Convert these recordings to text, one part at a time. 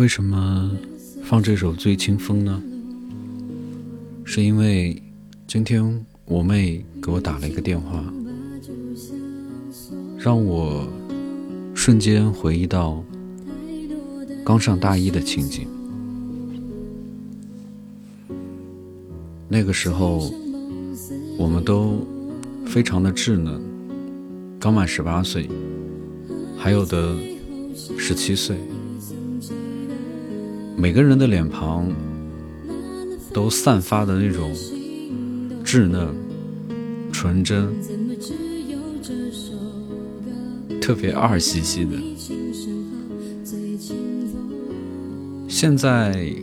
为什么放这首《醉清风》呢？是因为今天我妹给我打了一个电话，让我瞬间回忆到刚上大一的情景。那个时候，我们都非常的稚嫩，刚满十八岁，还有的十七岁。每个人的脸庞都散发的那种稚嫩、纯真，特别二兮兮的。现在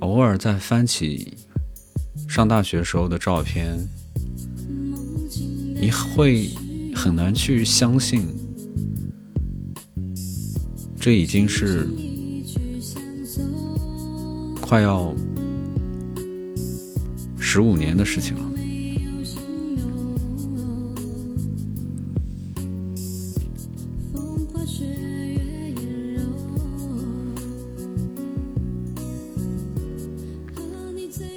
偶尔再翻起上大学时候的照片，你会很难去相信，这已经是。快要十五年的事情了。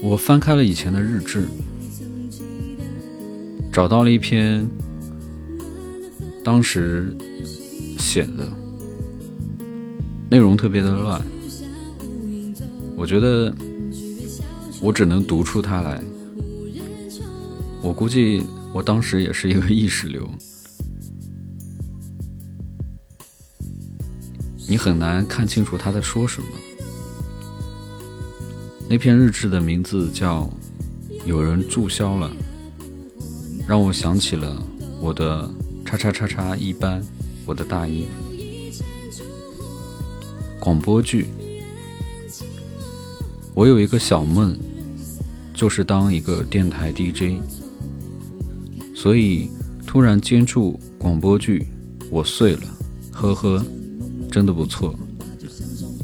我翻开了以前的日志，找到了一篇当时写的，内容特别的乱。我觉得我只能读出它来。我估计我当时也是一个意识流，你很难看清楚他在说什么。那篇日志的名字叫《有人注销了》，让我想起了我的叉叉叉叉一班，我的大一广播剧。我有一个小梦，就是当一个电台 DJ，所以突然接触广播剧，我碎了，呵呵，真的不错。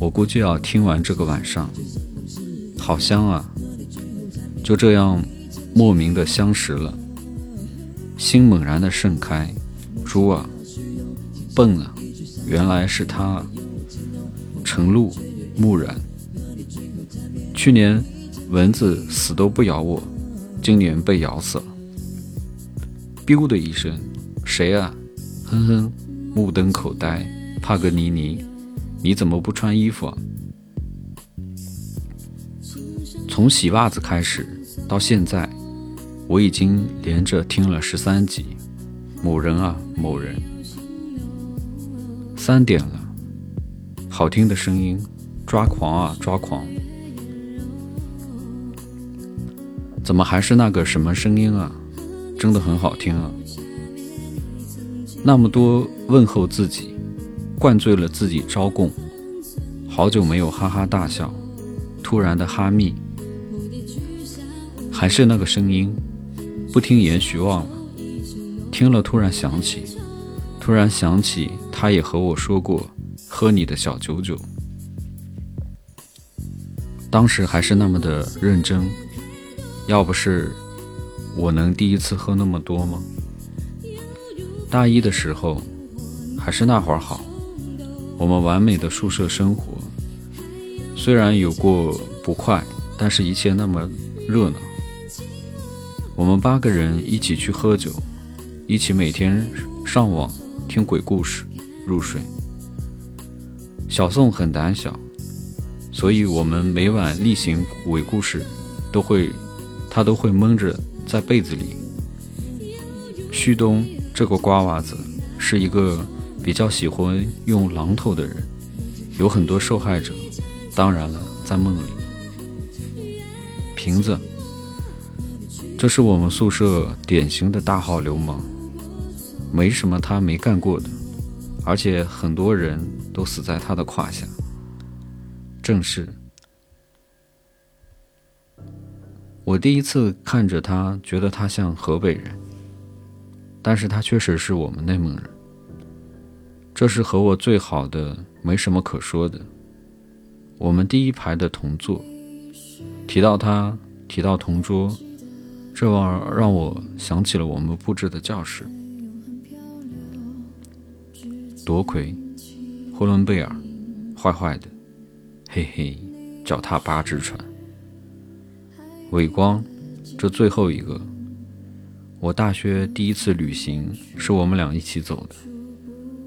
我估计要听完这个晚上，好香啊！就这样莫名的相识了，心猛然的盛开，猪啊，笨啊，原来是他，陈露木然。去年蚊子死。都不咬我，今年被咬死。了。biu 的一声，谁啊？哼哼，目瞪口呆。帕格尼尼，你怎么不穿衣服啊？从洗袜子开始到现在，我已经连着听了十三集。某人啊，某人。三点了，好听的声音，抓狂啊，抓狂。怎么还是那个什么声音啊？真的很好听啊！那么多问候自己，灌醉了自己招供，好久没有哈哈大笑，突然的哈密，还是那个声音，不听也许忘了，听了突然想起，突然想起他也和我说过喝你的小九九，当时还是那么的认真。要不是我能第一次喝那么多吗？大一的时候，还是那会儿好，我们完美的宿舍生活，虽然有过不快，但是一切那么热闹。我们八个人一起去喝酒，一起每天上网听鬼故事入睡。小宋很胆小，所以我们每晚例行鬼故事都会。他都会蒙着在被子里。旭东这个瓜娃子是一个比较喜欢用榔头的人，有很多受害者。当然了，在梦里，瓶子，这是我们宿舍典型的大号流氓，没什么他没干过的，而且很多人都死在他的胯下。正是。我第一次看着他，觉得他像河北人，但是他确实是我们内蒙人。这是和我最好的，没什么可说的。我们第一排的同座，提到他，提到同桌，这玩意儿让我想起了我们布置的教室。夺魁，呼伦贝尔，坏坏的嘿嘿，脚踏八只船。伟光，这最后一个，我大学第一次旅行是我们俩一起走的，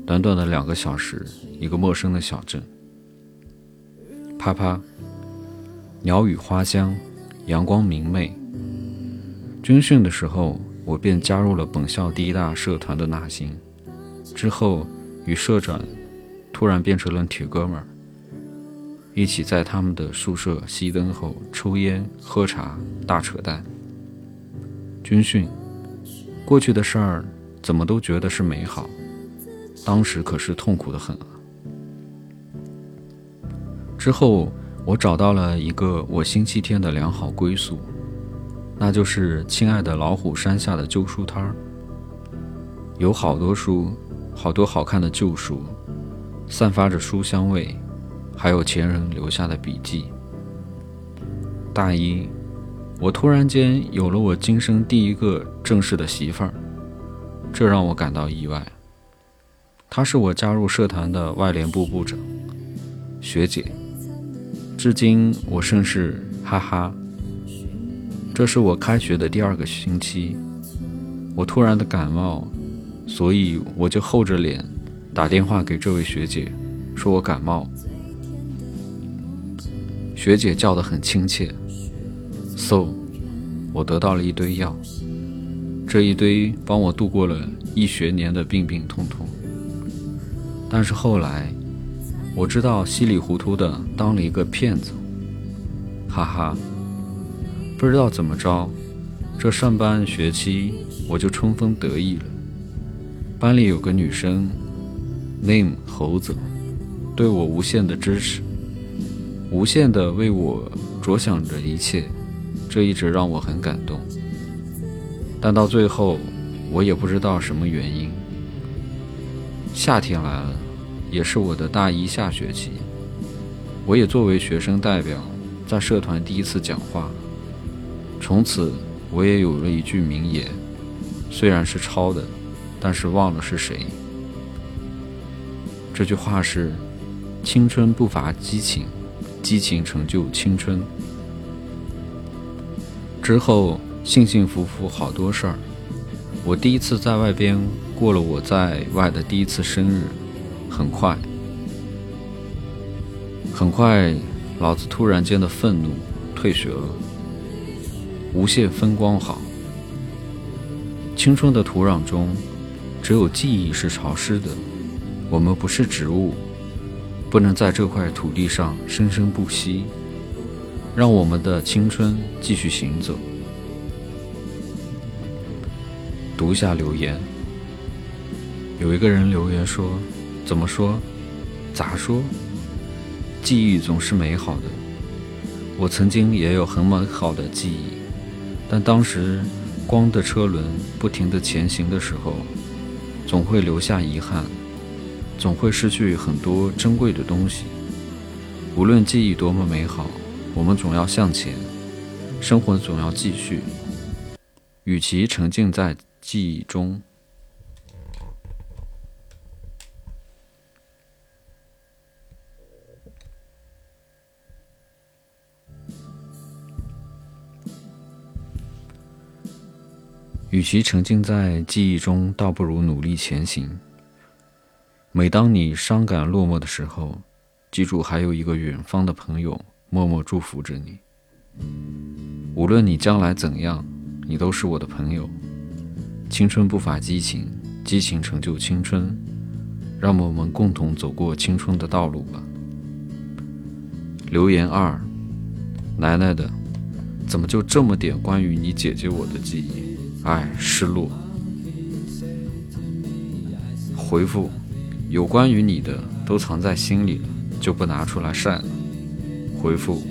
短短的两个小时，一个陌生的小镇。啪啪，鸟语花香，阳光明媚。军训的时候，我便加入了本校第一大社团的纳新，之后与社长突然变成了铁哥们儿。一起在他们的宿舍熄灯后抽烟喝茶大扯淡。军训过去的事儿怎么都觉得是美好，当时可是痛苦的很啊。之后我找到了一个我星期天的良好归宿，那就是亲爱的老虎山下的旧书摊儿，有好多书，好多好看的旧书，散发着书香味。还有前人留下的笔记。大一，我突然间有了我今生第一个正式的媳妇儿，这让我感到意外。她是我加入社团的外联部部长，学姐。至今我甚是哈哈。这是我开学的第二个星期，我突然的感冒，所以我就厚着脸打电话给这位学姐，说我感冒。学姐叫得很亲切，so，我得到了一堆药，这一堆帮我度过了一学年的病病痛痛。但是后来，我知道稀里糊涂的当了一个骗子，哈哈，不知道怎么着，这上半学期我就春风得意了。班里有个女生，name 猴子，对我无限的支持。无限的为我着想着一切，这一直让我很感动。但到最后，我也不知道什么原因。夏天来了，也是我的大一下学期，我也作为学生代表在社团第一次讲话。从此，我也有了一句名言，虽然是抄的，但是忘了是谁。这句话是：青春不乏激情。激情成就青春。之后幸幸福福好多事儿。我第一次在外边过了我在外的第一次生日，很快，很快，老子突然间的愤怒退学了。无限风光好。青春的土壤中，只有记忆是潮湿的。我们不是植物。不能在这块土地上生生不息，让我们的青春继续行走。读下留言，有一个人留言说：“怎么说？咋说？记忆总是美好的。我曾经也有很美好的记忆，但当时光的车轮不停地前行的时候，总会留下遗憾。”总会失去很多珍贵的东西。无论记忆多么美好，我们总要向前，生活总要继续。与其沉浸在记忆中，与其沉浸在记忆中，倒不如努力前行。每当你伤感落寞的时候，记住还有一个远方的朋友默默祝福着你。无论你将来怎样，你都是我的朋友。青春不乏激情，激情成就青春。让我们共同走过青春的道路吧。留言二，奶奶的，怎么就这么点关于你姐姐我的记忆？哎，失落。回复。有关于你的都藏在心里了，就不拿出来晒了。回复：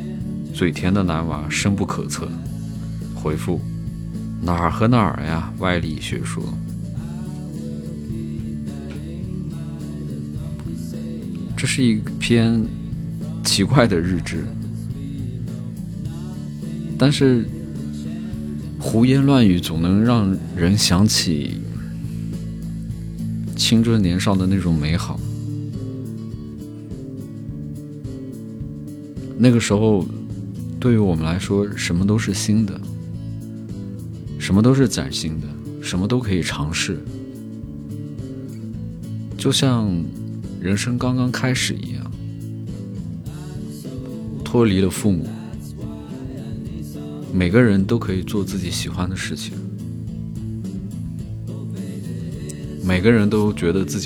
嘴甜的男娃深不可测。回复：哪儿和哪儿呀？歪理学说。这是一篇奇怪的日志，但是胡言乱语总能让人想起。青春年少的那种美好。那个时候，对于我们来说，什么都是新的，什么都是崭新的，什么都可以尝试，就像人生刚刚开始一样，脱离了父母，每个人都可以做自己喜欢的事情，每个人都觉得自己。